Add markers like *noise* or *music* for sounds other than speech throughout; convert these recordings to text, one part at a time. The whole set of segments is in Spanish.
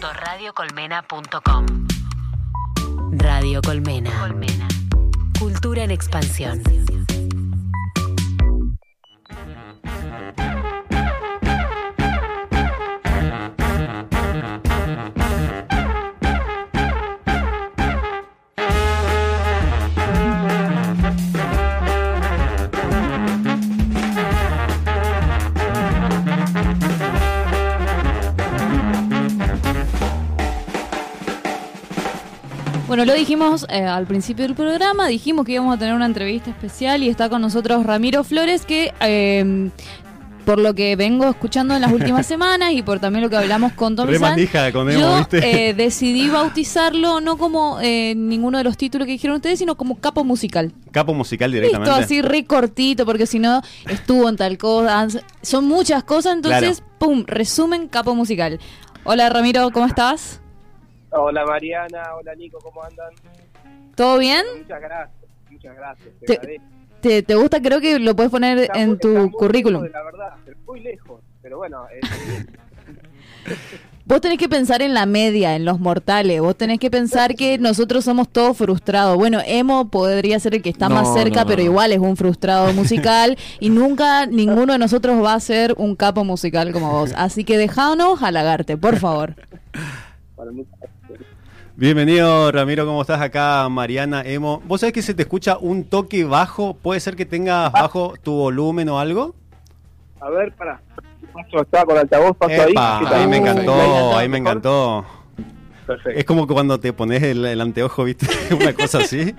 www.radiocolmena.com Radio Colmena. Colmena. Cultura en expansión. Bueno, lo dijimos eh, al principio del programa, dijimos que íbamos a tener una entrevista especial y está con nosotros Ramiro Flores, que eh, por lo que vengo escuchando en las últimas *laughs* semanas y por también lo que hablamos con Tom yo ¿viste? eh, decidí bautizarlo no como eh, ninguno de los títulos que dijeron ustedes, sino como capo musical. Capo musical Listo, directamente. así re cortito, porque si no estuvo en tal cosa. Son muchas cosas, entonces, pum, resumen capo musical. Hola Ramiro, ¿cómo estás? Hola Mariana, hola Nico, ¿cómo andan? ¿Todo bien? Muchas gracias, muchas gracias. te Te-. ¿Te, te gusta? Creo que lo puedes poner Está en muy- tu currículum. lejos La verdad, muy lejos, pero bueno, eh, *laughs* Vos tenés que pensar en la media, en los mortales. Vos tenés que pensar que nosotros somos todos frustrados. Bueno, Emo podría ser el que está No, más cerca, no, no, pero igual es un frustrado *laughs* musical. y nunca ninguno de nosotros va a ser un capo musical como vos. Así que dejanos halagarte, por favor. para mí, Bienvenido Ramiro, ¿cómo estás acá? Mariana, Emo. ¿Vos sabés que se te escucha un toque bajo? ¿Puede ser que tengas bajo tu volumen o algo? a ver, para. Paso, estaba con altavoz, paso ahí. Ahí me encantó, ahí me encantó. Perfecto. Es como cuando te pones el, el anteojo, ¿viste? *laughs* Una cosa así.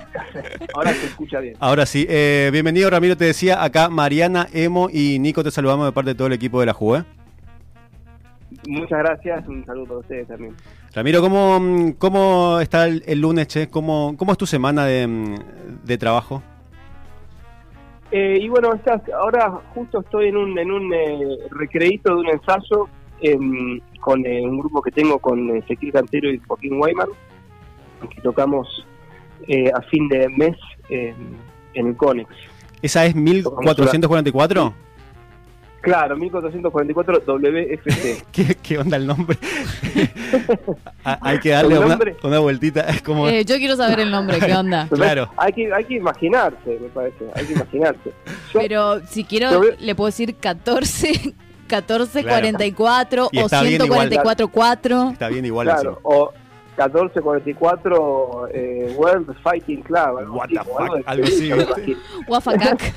Ahora se escucha bien. Ahora sí, eh, bienvenido Ramiro, te decía acá Mariana, Emo y Nico, te saludamos de parte de todo el equipo de la Juve. Muchas gracias, un saludo para ustedes también. Ramiro, ¿cómo, mm, cómo está el, el lunes, che? ¿Cómo, ¿Cómo es tu semana de, mm, de trabajo? Eh, y bueno, estás, ahora justo estoy en un, en un eh, recreíto de un ensayo em, con eh, un grupo que tengo con Ezequiel Cantero y Joaquín Weimar, que tocamos eh, a fin de mes em, en el CONEX. ¿Esa es 1444? Claro, 1444 WFC. *laughs* ¿Qué, *laughs* qué onda el nombre? *laughs* Hay que darle ¿El una, una vueltita. Es como. Eh, yo quiero saber el nombre, ¿qué onda? *laughs* Claro. Hay que, hay que imaginarse, me parece. Hay que imaginarse. Yo- Pero si quiero, le puedo decir 14, 14, 44 Y o está bien igual. 144, 4. Está bien igual claro, o 1444 eh, World Fighting Club. algo What así, the fuck, algo así. Wafacac.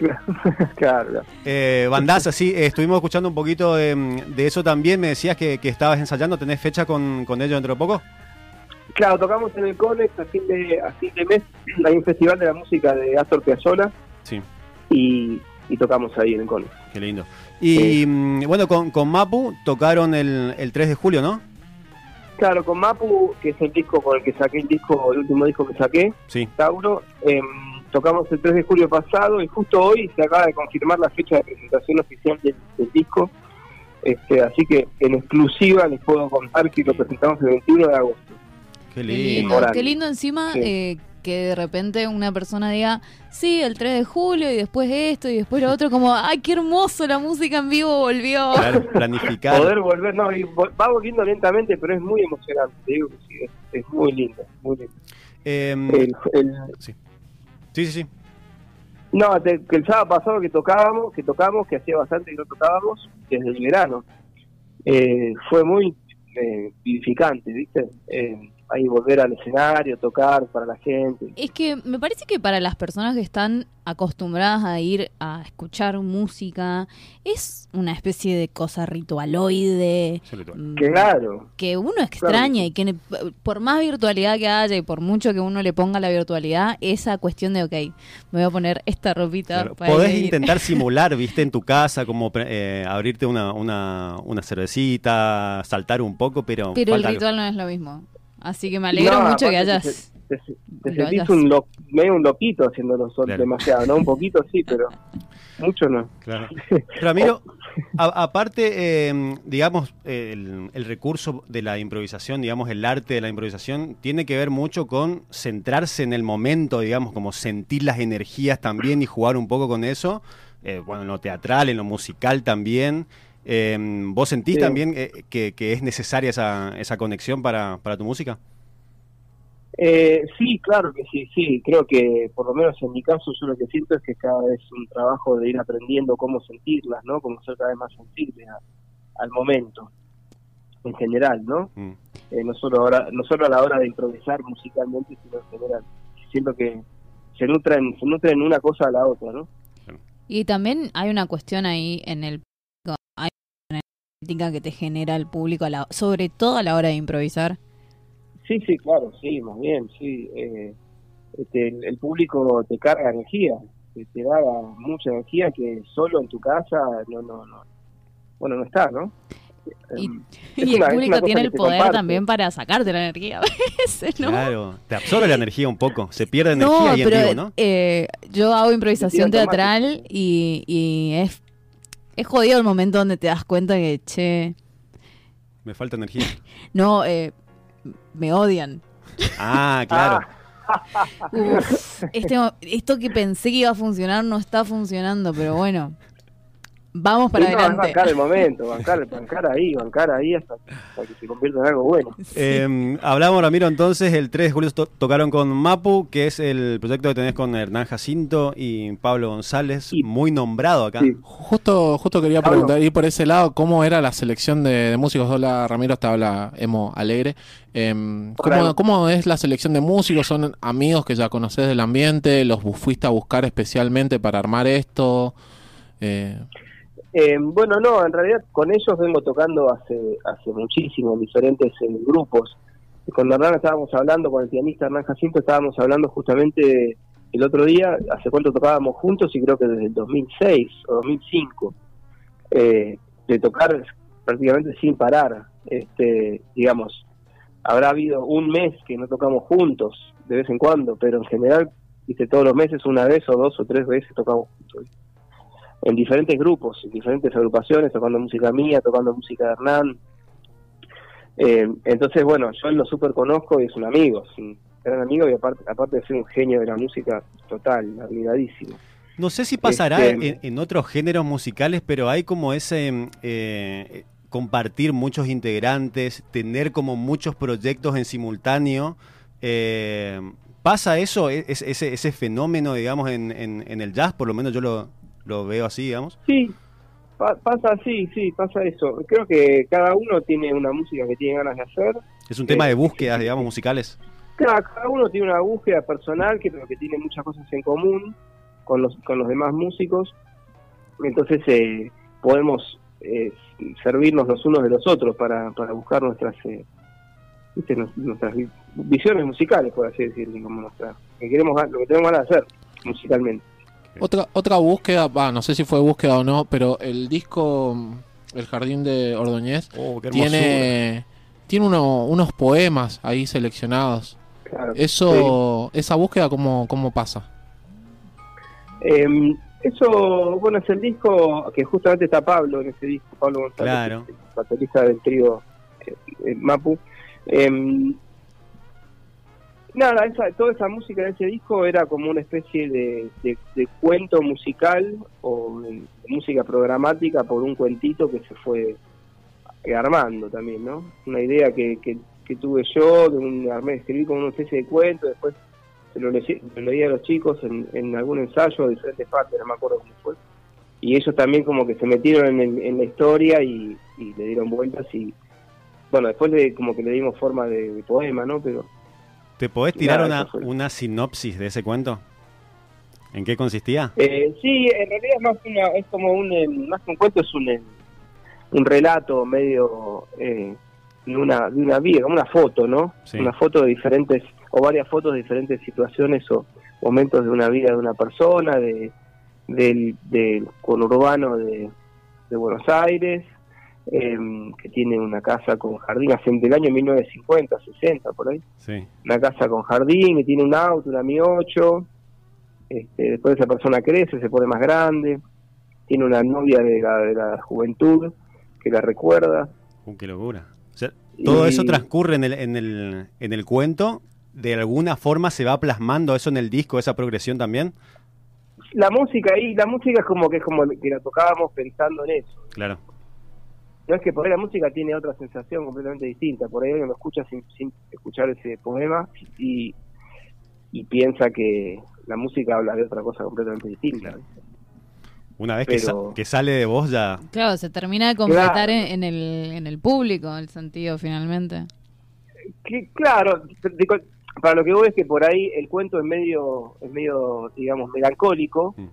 *laughs* Claro. Eh, bandaza, sí, eh, estuvimos escuchando un poquito de, de eso también. Me decías que, que estabas ensayando. ¿Tenés fecha con, con ellos dentro de poco? Claro, tocamos en el Conex a fin de, a fin de mes. *clears throat* Hay un festival de la música de Astor Piazzolla Sí, y, y tocamos ahí en el Conex. qué lindo. Y mm, bueno, con, con Mapu tocaron el, el 3 de julio, ¿no? Claro, con Mapu, que es el disco con el que saqué el disco, el último disco que saqué, Sí. Tauro. em, tocamos el 3 de julio pasado y justo hoy se acaba de confirmar la fecha de presentación oficial del, del disco. Este, así que en exclusiva les puedo contar que lo presentamos el 21 de agosto. Qué Qué lindo. qué lindo encima Sí. eh, que de repente una persona diga, sí, el 3 de julio y después esto y después lo otro, como, ay, qué hermoso, la música en vivo volvió. Claro, planificar. Poder volver, no, y va volviendo lentamente, pero es muy emocionante, te digo que sí, es, es muy lindo, muy lindo. Em, El, el- sí, sí, sí. no, te- que el sábado pasado que tocábamos, que tocamos, que hacía bastante que no tocábamos, desde el verano, eh, fue muy eh, vivificante, ¿viste? Eh, ahí volver al escenario, tocar para la gente. Es que me parece que para las personas que están acostumbradas a ir a escuchar música, es una especie de cosa ritualoide. Sí, ritual. mm, Claro, que uno extraña y que por más virtualidad que haya y por mucho que uno le ponga la virtualidad, esa cuestión de, ok, me voy a poner esta ropita Claro, para Podés ir. intentar *laughs* simular, viste, en tu casa, como eh, abrirte una, una, una cervecita, saltar un poco, pero. Pero el algo. ritual no es lo mismo. Así que me alegro No, mucho que hayas... te, te- sentís hayas- un lo- medio un loquito haciéndolo solo, Claro. demasiado, ¿no? Un poquito sí, pero *laughs* mucho no. Claro. *laughs* Ramiro, a- aparte, eh, digamos, el, el recurso de la improvisación, digamos, el arte de la improvisación, tiene que ver mucho con centrarse en el momento, digamos, como sentir las energías también y jugar un poco con eso. Eh, bueno, en lo teatral, en lo musical también. Eh, ¿Vos sentís Sí. también eh, que, que es necesaria esa, esa conexión para, para tu música? Eh, sí, claro que sí, sí. Creo que, por lo menos en mi caso, yo lo que siento es que cada vez es un trabajo de ir aprendiendo cómo sentirlas, ¿no? Cómo ser cada vez más sensible a- al momento, en general, ¿no? Mm. Eh, no, solo ahora, no solo a la hora de improvisar musicalmente, sino en general. Siento que se nutren, se nutren una cosa a la otra, ¿no? Y también hay una cuestión ahí en el que te genera el público, a la- sobre todo a la hora de improvisar. Sí, sí, claro, sí, más bien, sí. Eh, este, el, público te carga energía, te, te da mucha energía que solo en tu casa no, no, no, bueno, no está, ¿no? Y- Em, *laughs* Y el una- público tiene el poder comparte. también para sacarte la energía a veces, ¿no? Claro, te absorbe la energía un poco, se pierde No, energía ahí en pero vivo, ¿no? eh, yo hago improvisación teatral y, y es, es jodido el momento donde te das cuenta que, che, Me falta energía. *laughs* no, eh, me odian. Ah, claro. Uf, este, esto que pensé que iba a funcionar no está funcionando, pero bueno, vamos para no, adelante. bancar el momento, bancar, bancar ahí, bancar ahí hasta, hasta que se convierta en algo bueno. Eh, hablamos, Ramiro, entonces, el 3 de julio to- tocaron con Mapu, que es el proyecto que tenés con Hernán Jacinto y Pablo González, Sí. muy nombrado acá. Sí. Justo, justo quería Pablo. preguntar, y por ese lado, ¿cómo era la selección de, de músicos? Hola Ramiro, te habla Emo Alegre. Em, ¿cómo. ¿Cómo es la selección de músicos? ¿Son amigos que ya conoces del ambiente? ¿Los fuiste a buscar especialmente para armar esto? Eh, Eh, bueno, no, en realidad con ellos vengo tocando hace hace muchísimo, en diferentes eh, grupos. Con Hernán estábamos hablando, con el pianista Hernán Jacinto estábamos hablando justamente el otro día, hace cuánto tocábamos juntos y creo que desde el 2006 o 2005, eh, de tocar prácticamente sin parar. Este, digamos, habrá habido un mes que no tocamos juntos, de vez en cuando, pero en general, viste, todos los meses una vez o dos o tres veces tocamos juntos en diferentes grupos, en diferentes agrupaciones, tocando música mía, tocando música de Hernán. Eh, entonces, bueno, yo lo super conozco y es un amigo, es un gran amigo y aparte, aparte de ser un genio de la música total, admiradísimo. No sé si pasará Este- en, en otros géneros musicales, pero hay como ese eh, compartir muchos integrantes, tener como muchos proyectos en simultáneo. Eh, ¿Pasa eso, e- es- ese, ese fenómeno, digamos, en, en- en el jazz? Por lo menos yo lo, lo veo así, digamos. Sí, pa- pasa así, sí, pasa eso. Creo que cada uno tiene una música que tiene ganas de hacer. Es un tema Eh, de búsquedas, digamos, musicales. Cada, cada uno tiene una búsqueda personal que creo que tiene muchas cosas en común con los, con los demás músicos. Entonces eh, podemos eh, servirnos los unos de los otros para, para buscar nuestras eh, nuestras vi- visiones musicales, por así decirlo, como nuestra, que queremos, lo que tenemos ganas de hacer musicalmente. Otra, otra búsqueda, va, no sé si fue búsqueda o no, pero el disco El Jardín de Ordóñez Oh, tiene, tiene uno- unos poemas ahí seleccionados. Claro. Eso, esa búsqueda, ¿cómo, cómo pasa? Eh, eso, bueno, es el disco que justamente está Pablo en ese disco, Pablo González, Claro. el baterista del trío eh, eh, Mapu. Eh, nada, esa, toda esa música de ese disco era como una especie de, de- de cuento musical o de música programática por un cuentito que se fue armando también, ¿no? Una idea que, que, que tuve yo, de un, armé, escribí como una especie de cuento, después se lo, leí, a los chicos en, algún ensayo de diferentes partes, no me acuerdo cómo fue. Y ellos también como que se metieron en, en la historia y, y le dieron vueltas y bueno, después le, como que le dimos forma de, de poema, ¿no? Pero ¿Te podés tirar Nada, una, una sinopsis de ese cuento? ¿En qué consistía? eh, sí, en realidad es más una, es como un, eh, más que un cuento, es un, eh, un relato medio eh, de una de una vida, como una foto, ¿no? Sí. Una foto de diferentes o varias fotos de diferentes situaciones o momentos de una vida de una persona, de del, del conurbano de, de Buenos Aires, em, que tiene una casa con jardín hace del año 1950, 60 por ahí, Sí. una casa con jardín y tiene un auto, una Mi 8, este, después esa persona crece, se pone más grande, tiene una novia de la, de la juventud que la recuerda. Uh, qué locura. O sea, todo Y- eso transcurre en el, en, el, en el cuento. ¿De alguna forma se va plasmando eso en el disco, esa progresión también? La música ahí, la música es como que es como que la tocábamos pensando en eso. Claro. No es que por ahí la música tiene otra sensación completamente distinta, por ahí uno lo escucha sin, sin escuchar ese poema y, y piensa que la música habla de otra cosa completamente distinta. Una vez que, sa- Pero- que sale de vos ya... Claro, se termina de completar Claro. en, en el, en el público el sentido finalmente. Que, claro, digo, para lo que voy es que por ahí el cuento es medio, es medio digamos, melancólico, Mm.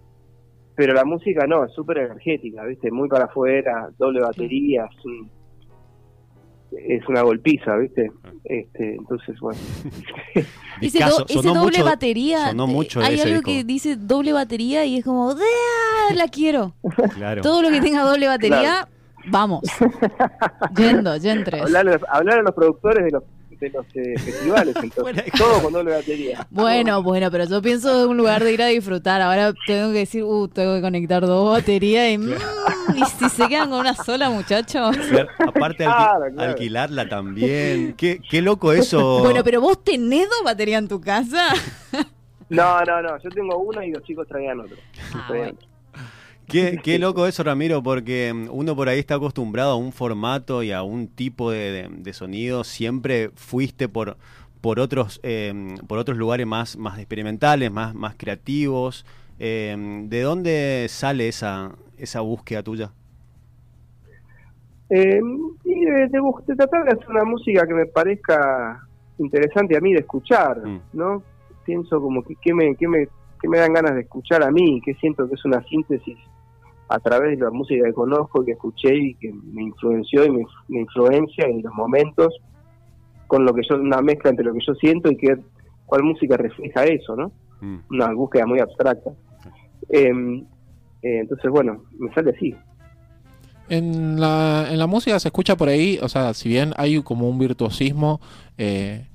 Pero la música no, es súper energética, ¿viste? Muy para afuera, doble batería, es, un- es una golpiza, ¿viste? Este, entonces, bueno. *laughs* Ese, do- ese Sonó doble mucho- batería. sonó mucho hay algo disco. que dice doble batería y es como, ¡ah! La quiero. *laughs* Claro. Todo lo que tenga doble batería, vamos. *laughs* Yendo. Hablar, a- hablar a los productores de los, de los eh, festivales, *laughs* entonces, todo con doble batería. Bueno, bueno, pero yo pienso de un lugar de ir a disfrutar. Ahora tengo que decir, uh, tengo que conectar dos baterías y, mm, y si se quedan con una sola, muchachos. Claro, Aparte alqui- Claro, claro. alquilarla también. Qué, qué loco eso. Bueno, pero vos tenés dos baterías en tu casa. No, no, no, yo tengo una y los chicos traían otro. Ah, Traían bueno. Qué, qué loco eso, Ramiro, porque mm, uno por ahí está acostumbrado a un formato y a un tipo de, de- de sonido. Siempre fuiste por, por, otros, eh, por otros lugares más, más experimentales, más, más creativos. Eh, ¿De dónde sale esa, esa búsqueda tuya? Eh, y de, tratar de hacer una música que me parezca interesante a mí de escuchar, Mm. ¿no? Pienso como que qué me, qué me, qué me dan ganas de escuchar a mí, que siento que es una síntesis a través de la música que conozco, que escuché y que me influenció y me, me influencia en los momentos con lo que yo, una mezcla entre lo que yo siento y que cuál música refleja eso, ¿no? Mm. Una búsqueda muy abstracta. Eh, eh, entonces, bueno, me sale así. En la, en la música se escucha por ahí, o sea, si bien hay como un virtuosismo eh,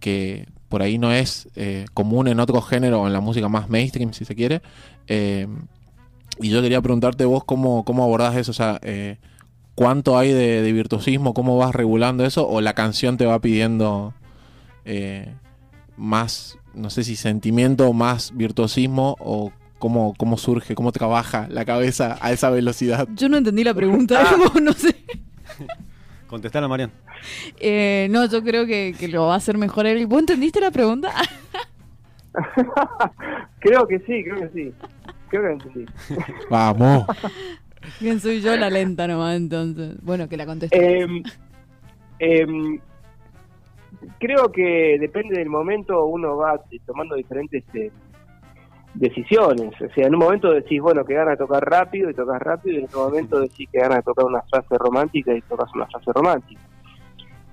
que por ahí no es eh, común en otro género o en la música más mainstream, si se quiere, eh, y yo quería preguntarte vos cómo, cómo abordás eso, o sea, eh, cuánto hay de, de virtuosismo, cómo vas regulando eso, o la canción te va pidiendo eh, más, no sé si sentimiento, más virtuosismo, o cómo, cómo surge, cómo trabaja la cabeza a esa velocidad. Yo no entendí la pregunta, *laughs* Ah. no sé. *laughs* Contestala, Marian. Eh, no, yo creo que, que lo va a hacer mejor él. ¿Vos entendiste la pregunta? *laughs* creo que sí, creo que sí. Creo que entendí. *laughs* Vamos. ¿Quién soy yo la lenta nomás entonces? Bueno, que la contesté. Em, em, creo que depende del momento, uno va eh, tomando diferentes eh, decisiones. O sea, en un momento decís, bueno, que gana de tocar rápido y tocas rápido, y en otro momento decís que gana de tocar una frase romántica y tocas una frase romántica.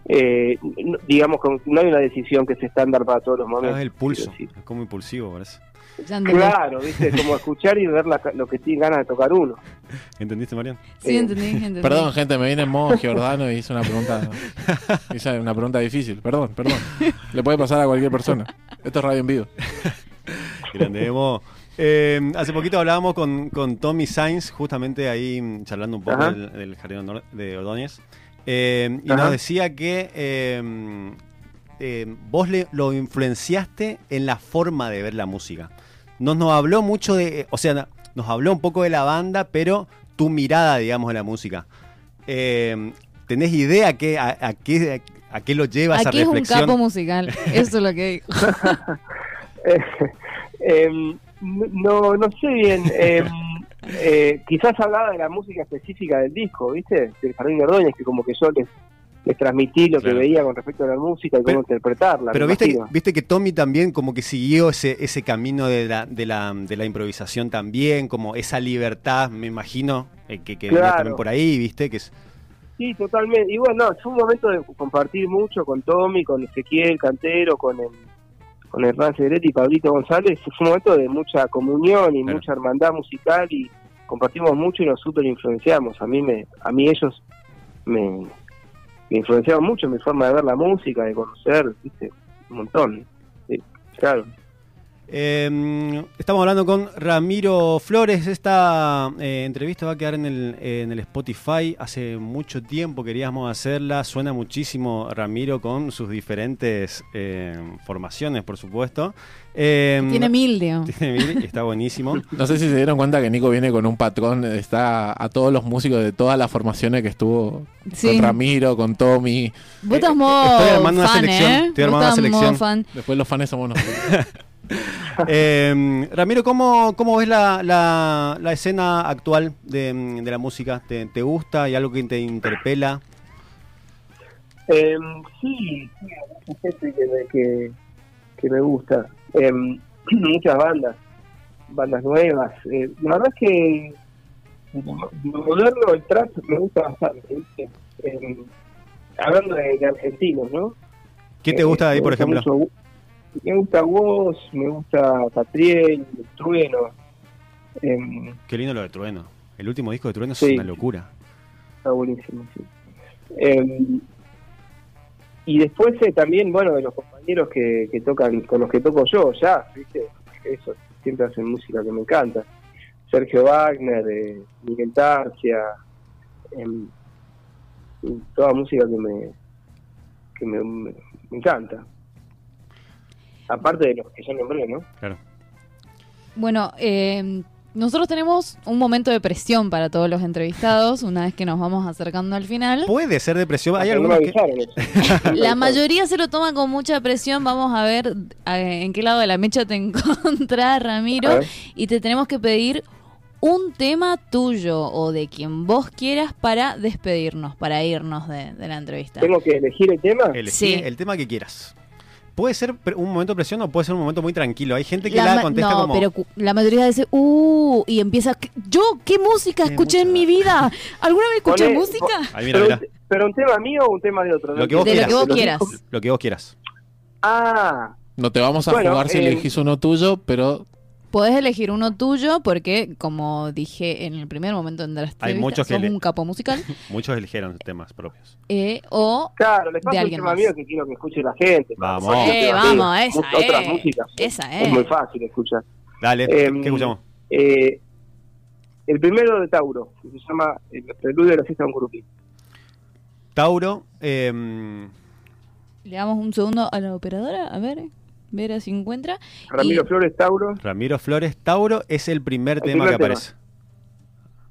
Eh, digamos no hay una decisión que es estándar para todos los Ah, momentos. es el pulso. Es como impulsivo, parece. Claro, ¿viste? Como escuchar y ver la ca- lo que tiene ganas de tocar uno. *laughs* ¿Entendiste, Marian? Sí, entendí, *laughs* entendí. Perdón, gente, me vine en modo Giordano y hice una pregunta. *laughs* Hice una pregunta difícil. Perdón, perdón. Le puede pasar a cualquier persona. Esto es radio en vivo. Grande, Emo. Eh, hace poquito hablábamos con, con Tommy Sainz, justamente ahí mm, charlando un poco del, del Jardín de Ordóñez. Eh, y Ajá. nos decía que eh, eh, vos le, lo influenciaste en la forma de ver la música. Nos, nos habló mucho de, o sea, nos habló un poco de la banda, pero tu mirada, digamos, de la música. Eh, ¿Tenés idea que, a, a qué, a qué lo lleva esa Aquí es un capo musical. *laughs* Eso es lo que digo. *laughs* Eh, no, no sé bien. Eh, quizás hablaba de la música específica del disco, ¿viste? Del Jardín de Ordóñez, que como que yo les, les transmití lo Claro. que veía con respecto a la música y Pero- cómo interpretarla. Pero viste, viste que Tommy también como que siguió ese, ese camino de la, de, la, de la improvisación también, como esa libertad, me imagino, eh, que, que venía también por ahí, viste, que es... Sí, totalmente. Y bueno, no, fue un momento de compartir mucho con Tommy, con Ezequiel Cantero, con el con Hernán Segretti y Pablito González. Fue un momento de mucha comunión y Claro. mucha hermandad musical y compartimos mucho y nos súper influenciamos. A mí me, a mí ellos me, me influenciaron mucho en mi forma de ver la música, de conocer, ¿viste? un montón. Sí, claro. Eh, estamos hablando con Ramiro Flores. Esta eh, entrevista va a quedar en el, en el Spotify. Hace mucho tiempo queríamos hacerla. Suena muchísimo Ramiro con sus diferentes eh, formaciones, por supuesto. Eh, Tiene mil, digo. *laughs* tiene mil y está buenísimo. *laughs* No sé si se dieron cuenta que Nico viene con un patrón, está a todos los músicos de todas las formaciones que estuvo Sí. con Ramiro, con Tommy. Vos estás Eh, modo estoy armando una selección, ¿eh? estoy armando una selección. fan. Después los fans somos *laughs* nosotros. *laughs* Eh, Ramiro, ¿cómo, cómo ves la, la- la escena actual de, de la música? ¿Te, te gusta? ¿Hay algo que te interpela? Eh, sí, sí, hay mucha gente que me, que, que me gusta. Eh, *clears throat* muchas bandas, bandas nuevas. Eh, la verdad es que moderno, el trap, me gusta bastante. Eh, hablando de, de argentinos, ¿no? ¿Qué te Eh, gusta de ahí, me por ejemplo? mucho- me gusta Woz, me gusta Catriel, Trueno. Eh, Qué lindo lo de Trueno. El último disco de Trueno es una locura. Está buenísimo, sí. Eh, y después eh, también, bueno, de los compañeros que, que tocan, con los que toco yo, ya, ¿viste? Eso, siempre hacen música que me encanta. Sergio Wagner, eh, Miguel Tarcia, em, toda música que me que me encanta. Aparte de los que ya nombré, ¿no? Claro. Bueno, eh, nosotros tenemos un momento de presión para todos los entrevistados una vez que nos vamos acercando al final. Puede ser depresión. Hay Porque no me algunos que. *laughs* La mayoría se lo toma con mucha presión. Vamos a ver eh, en qué lado de la mecha te *laughs* encontrás, Ramiro. Y te tenemos que pedir un tema tuyo o de quien vos quieras para despedirnos, para irnos de, de la entrevista. ¿Tengo que elegir el tema? Elegí Sí. el tema que quieras. Puede ser pre- un momento de presión o puede ser un momento muy tranquilo. Hay gente que La la, contesta no, como. pero la mayoría dice, uh, y empieza, ¿qué- ¿yo qué música escuché en mi vida? ¿Alguna vez escuché Poné- música? Ahí mira, pero, mira. pero un tema mío o un tema de otro. Lo que vos De lo quieras. que vos quieras. Lo que vos quieras. Ah, No te vamos a Bueno, jugar si eh, elegís uno tuyo, pero Podés elegir uno tuyo porque, como dije en el primer momento en la entrevista, muchos que sos un capo musical. *laughs* Muchos eligieron temas propios. eh, o claro, les De paso un alguien tema más. mío que quiero que escuche la gente. Vamos. Eh, vamos, esa mu- Otras es. músicas. Esa Es es. muy fácil escuchar. Dale, Em, ¿qué escuchamos? Eh, el primero de Tauro, que se llama El Preludio de la fiesta de un grupi. Tauro. em, le damos un segundo a la operadora, a ver, ver si encuentra. Ramiro Y- Flores, Tauro. Ramiro Flores, Tauro es el primer El tema primer que tema. aparece.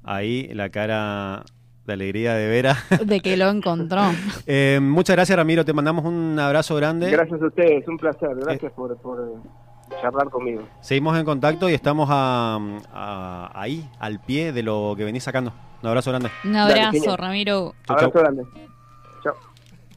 Ahí la cara de alegría de Vera. *laughs* De que lo encontró. Eh, muchas gracias Ramiro, te mandamos un abrazo grande. Gracias a ustedes, un placer. Gracias por, por eh, charlar conmigo. Seguimos en contacto y estamos a- a- ahí, al pie de lo que venís sacando. Un abrazo grande. Un abrazo. Ramiro. Chau, Abrazo chau. grande.